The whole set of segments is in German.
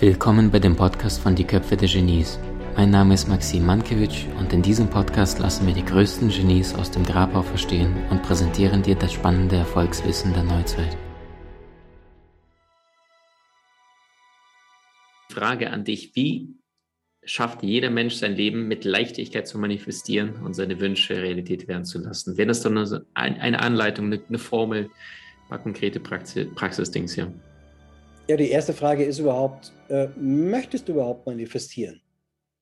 Willkommen bei dem Podcast von Die Köpfe der Genies. Mein Name ist Maxim Mankewitsch und in diesem Podcast lassen wir die größten Genies aus dem Grabau verstehen und präsentieren dir das spannende Erfolgswissen der Neuzeit. Frage an dich, wie schafft jeder Mensch sein Leben mit Leichtigkeit zu manifestieren und seine Wünsche Realität werden zu lassen? Wäre das dann eine Anleitung, eine Formel, ein paar konkrete Praxis-Dings hier? Ja, die erste Frage ist überhaupt, äh, möchtest du überhaupt manifestieren?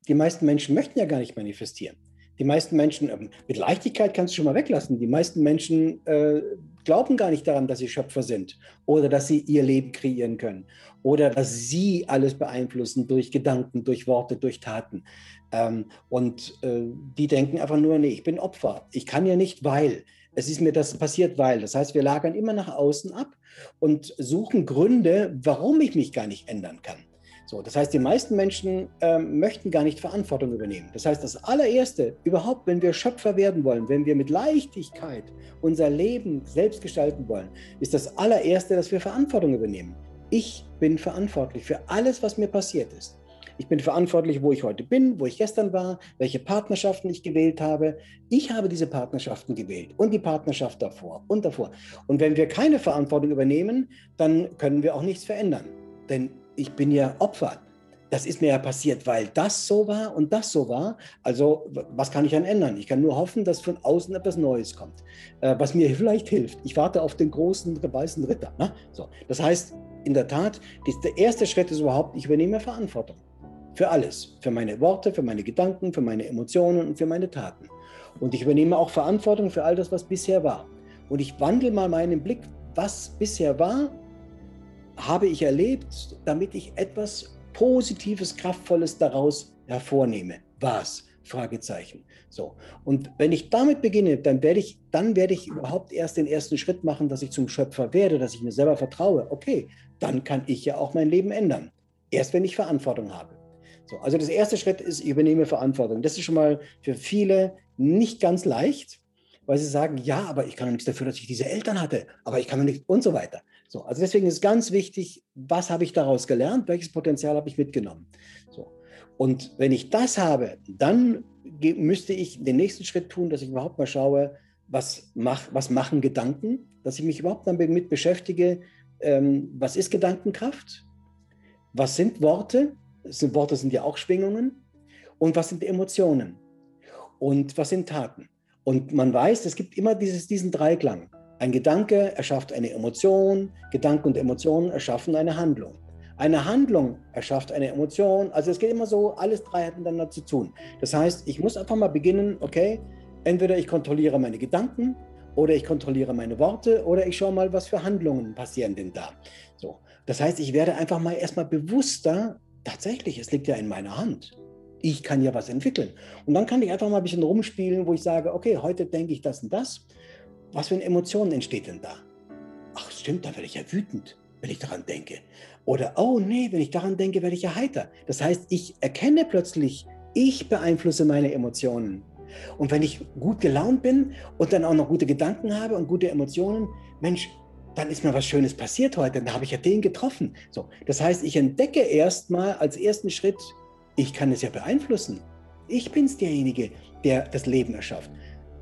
Die meisten Menschen möchten ja gar nicht manifestieren. Die meisten Menschen, äh, mit Leichtigkeit kannst du schon mal weglassen. Die meisten Menschen äh, glauben gar nicht daran, dass sie Schöpfer sind oder dass sie ihr Leben kreieren können oder dass sie alles beeinflussen durch Gedanken, durch Worte, durch Taten. Ähm, und äh, die denken einfach nur, nee, ich bin Opfer. Ich kann ja nicht, weil es ist mir das passiert, weil. Das heißt, wir lagern immer nach außen ab und suchen Gründe, warum ich mich gar nicht ändern kann. So, das heißt, die meisten Menschen äh, möchten gar nicht Verantwortung übernehmen. Das heißt, das allererste, überhaupt, wenn wir Schöpfer werden wollen, wenn wir mit Leichtigkeit unser Leben selbst gestalten wollen, ist das allererste, dass wir Verantwortung übernehmen. Ich bin verantwortlich für alles, was mir passiert ist. Ich bin verantwortlich, wo ich heute bin, wo ich gestern war, welche Partnerschaften ich gewählt habe. Ich habe diese Partnerschaften gewählt und die Partnerschaft davor und davor. Und wenn wir keine Verantwortung übernehmen, dann können wir auch nichts verändern. Denn ich bin ja Opfer. Das ist mir ja passiert, weil das so war und das so war. Also was kann ich dann ändern? Ich kann nur hoffen, dass von außen etwas Neues kommt, äh, was mir vielleicht hilft. Ich warte auf den großen weißen Ritter. Ne? So, das heißt, in der Tat, der erste Schritt ist überhaupt, ich übernehme Verantwortung. Für alles. Für meine Worte, für meine Gedanken, für meine Emotionen und für meine Taten. Und ich übernehme auch Verantwortung für all das, was bisher war. Und ich wandle mal meinen Blick, was bisher war, habe ich erlebt, damit ich etwas Positives, Kraftvolles daraus hervornehme. Was? Fragezeichen. So. Und wenn ich damit beginne, dann werde ich, dann werde ich überhaupt erst den ersten Schritt machen, dass ich zum Schöpfer werde, dass ich mir selber vertraue. Okay, dann kann ich ja auch mein Leben ändern. Erst wenn ich Verantwortung habe. So, also das erste Schritt ist, ich übernehme Verantwortung. Das ist schon mal für viele nicht ganz leicht, weil sie sagen, ja, aber ich kann doch nichts dafür, dass ich diese Eltern hatte, aber ich kann doch nicht und so weiter. So, also deswegen ist ganz wichtig, was habe ich daraus gelernt, welches Potenzial habe ich mitgenommen. So. Und wenn ich das habe, dann müsste ich den nächsten Schritt tun, dass ich überhaupt mal schaue, was, mach, was machen Gedanken, dass ich mich überhaupt damit beschäftige, ähm, was ist Gedankenkraft, was sind Worte, sind, Worte sind ja auch Schwingungen. Und was sind Emotionen? Und was sind Taten? Und man weiß, es gibt immer dieses, diesen Dreiklang. Ein Gedanke erschafft eine Emotion, Gedanke und Emotionen erschaffen eine Handlung. Eine Handlung erschafft eine Emotion. Also es geht immer so, alles drei hat miteinander zu tun. Das heißt, ich muss einfach mal beginnen, okay, entweder ich kontrolliere meine Gedanken oder ich kontrolliere meine Worte oder ich schaue mal, was für Handlungen passieren denn da. So. Das heißt, ich werde einfach mal erstmal bewusster tatsächlich, es liegt ja in meiner Hand. Ich kann ja was entwickeln. Und dann kann ich einfach mal ein bisschen rumspielen, wo ich sage, okay, heute denke ich das und das. Was für eine Emotion entsteht denn da? Ach, stimmt, da werde ich ja wütend, wenn ich daran denke. Oder, oh nee, wenn ich daran denke, werde ich ja heiter. Das heißt, ich erkenne plötzlich, ich beeinflusse meine Emotionen. Und wenn ich gut gelaunt bin und dann auch noch gute Gedanken habe und gute Emotionen, Mensch, dann ist mir was Schönes passiert heute, dann habe ich ja den getroffen. So, das heißt, ich entdecke erstmal als ersten Schritt, ich kann es ja beeinflussen. Ich bin es derjenige, der das Leben erschafft.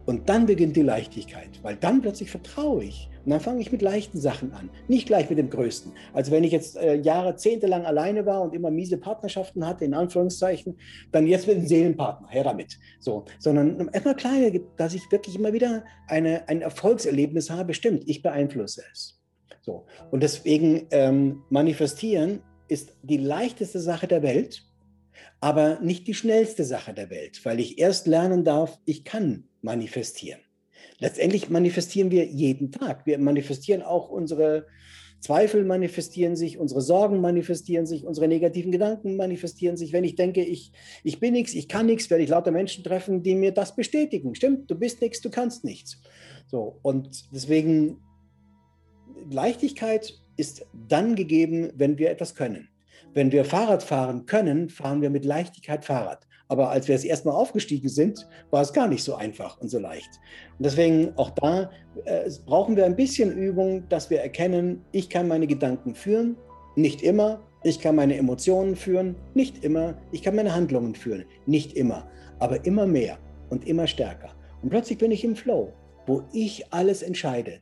Und dann beginnt die Leichtigkeit, weil dann plötzlich vertraue ich. Und dann fange ich mit leichten Sachen an, nicht gleich mit dem Größten. Also wenn ich jetzt äh, Jahre, Zehnte lang alleine war und immer miese Partnerschaften hatte, in Anführungszeichen, dann jetzt mit einem Seelenpartner, her damit. So, sondern erstmal kleine, dass ich wirklich immer wieder eine, ein Erfolgserlebnis habe, stimmt, ich beeinflusse es. So. Und deswegen ähm, manifestieren ist die leichteste Sache der Welt, aber nicht die schnellste Sache der Welt, weil ich erst lernen darf, ich kann manifestieren. Letztendlich manifestieren wir jeden Tag. Wir manifestieren auch unsere Zweifel manifestieren sich, unsere Sorgen manifestieren sich, unsere negativen Gedanken manifestieren sich. Wenn ich denke, ich, ich bin nichts, ich kann nichts, werde ich lauter Menschen treffen, die mir das bestätigen. Stimmt, du bist nichts, du kannst nichts. So, und deswegen, Leichtigkeit ist dann gegeben, wenn wir etwas können. Wenn wir Fahrrad fahren können, fahren wir mit Leichtigkeit Fahrrad. Aber als wir es erstmal aufgestiegen sind, war es gar nicht so einfach und so leicht. Und deswegen auch da äh, brauchen wir ein bisschen Übung, dass wir erkennen, ich kann meine Gedanken führen, nicht immer. Ich kann meine Emotionen führen, nicht immer. Ich kann meine Handlungen führen, nicht immer. Aber immer mehr und immer stärker. Und plötzlich bin ich im Flow, wo ich alles entscheide.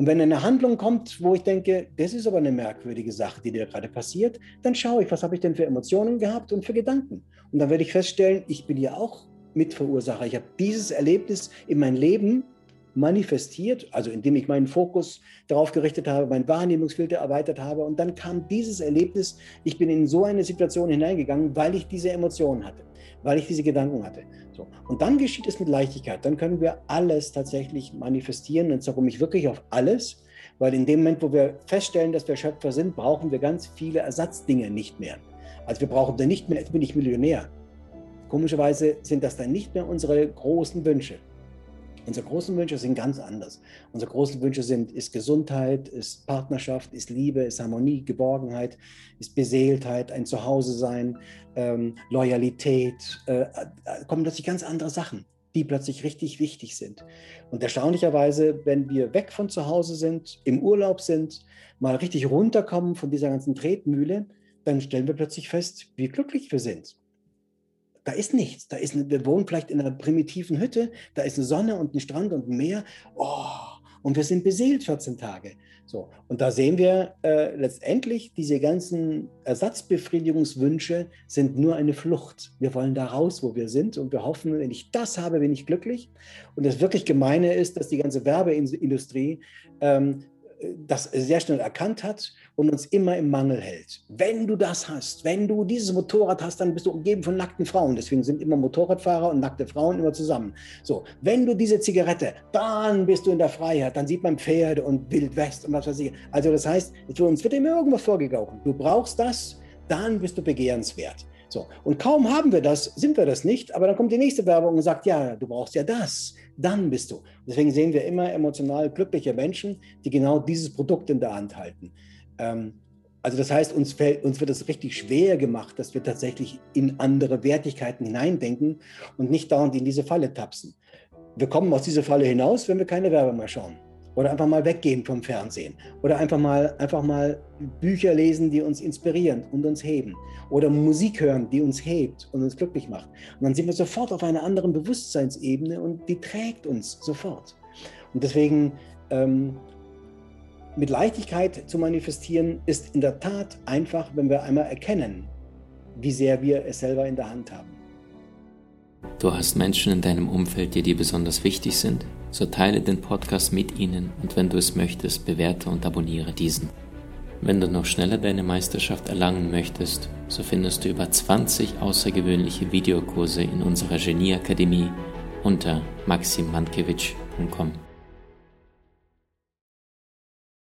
Und wenn eine Handlung kommt, wo ich denke, das ist aber eine merkwürdige Sache, die dir gerade passiert, dann schaue ich, was habe ich denn für Emotionen gehabt und für Gedanken. Und dann werde ich feststellen, ich bin ja auch Mitverursacher. Ich habe dieses Erlebnis in mein Leben manifestiert, also indem ich meinen Fokus darauf gerichtet habe, mein Wahrnehmungsfilter erweitert habe. Und dann kam dieses Erlebnis, ich bin in so eine Situation hineingegangen, weil ich diese Emotionen hatte, weil ich diese Gedanken hatte. So. Und dann geschieht es mit Leichtigkeit. Dann können wir alles tatsächlich manifestieren. Und darum ich wirklich auf alles, weil in dem Moment, wo wir feststellen, dass wir Schöpfer sind, brauchen wir ganz viele Ersatzdinge nicht mehr. Also wir brauchen dann nicht mehr, jetzt bin ich Millionär. Komischerweise sind das dann nicht mehr unsere großen Wünsche. Unsere großen Wünsche sind ganz anders. Unsere großen Wünsche sind, ist Gesundheit, ist Partnerschaft, ist Liebe, ist Harmonie, Geborgenheit, ist Beseeltheit, ein Zuhause sein, ähm, Loyalität, äh, äh, kommen plötzlich ganz andere Sachen, die plötzlich richtig wichtig sind. Und erstaunlicherweise, wenn wir weg von zu Hause sind, im Urlaub sind, mal richtig runterkommen von dieser ganzen Tretmühle, dann stellen wir plötzlich fest, wie glücklich wir sind da ist nichts. Da ist, wir wohnen vielleicht in einer primitiven Hütte, da ist eine Sonne und ein Strand und ein Meer. Oh, und wir sind beseelt 14 Tage. So, und da sehen wir äh, letztendlich, diese ganzen Ersatzbefriedigungswünsche sind nur eine Flucht. Wir wollen da raus, wo wir sind und wir hoffen, wenn ich das habe, bin ich glücklich. Und das wirklich Gemeine ist, dass die ganze Werbeindustrie ähm, das sehr schnell erkannt hat und uns immer im Mangel hält. Wenn du das hast, wenn du dieses Motorrad hast, dann bist du umgeben von nackten Frauen. Deswegen sind immer Motorradfahrer und nackte Frauen immer zusammen. So, wenn du diese Zigarette, dann bist du in der Freiheit. Dann sieht man Pferde und Wildwest und was weiß ich. Also das heißt, uns wird immer irgendwas vorgegaukelt. Du brauchst das, dann bist du begehrenswert. So, und kaum haben wir das, sind wir das nicht, aber dann kommt die nächste Werbung und sagt, ja, du brauchst ja das, dann bist du. Deswegen sehen wir immer emotional glückliche Menschen, die genau dieses Produkt in der Hand halten. Ähm, also das heißt, uns, fällt, uns wird es richtig schwer gemacht, dass wir tatsächlich in andere Wertigkeiten hineindenken und nicht dauernd in diese Falle tapsen. Wir kommen aus dieser Falle hinaus, wenn wir keine Werbung mehr schauen. Oder einfach mal weggehen vom Fernsehen. Oder einfach mal, einfach mal Bücher lesen, die uns inspirieren und uns heben. Oder Musik hören, die uns hebt und uns glücklich macht. Und dann sind wir sofort auf einer anderen Bewusstseinsebene und die trägt uns sofort. Und deswegen ähm, mit Leichtigkeit zu manifestieren, ist in der Tat einfach, wenn wir einmal erkennen, wie sehr wir es selber in der Hand haben. Du hast Menschen in deinem Umfeld, die dir besonders wichtig sind? So teile den Podcast mit ihnen und wenn du es möchtest, bewerte und abonniere diesen. Wenn du noch schneller deine Meisterschaft erlangen möchtest, so findest du über 20 außergewöhnliche Videokurse in unserer Genieakademie unter maximmankiewicz.com.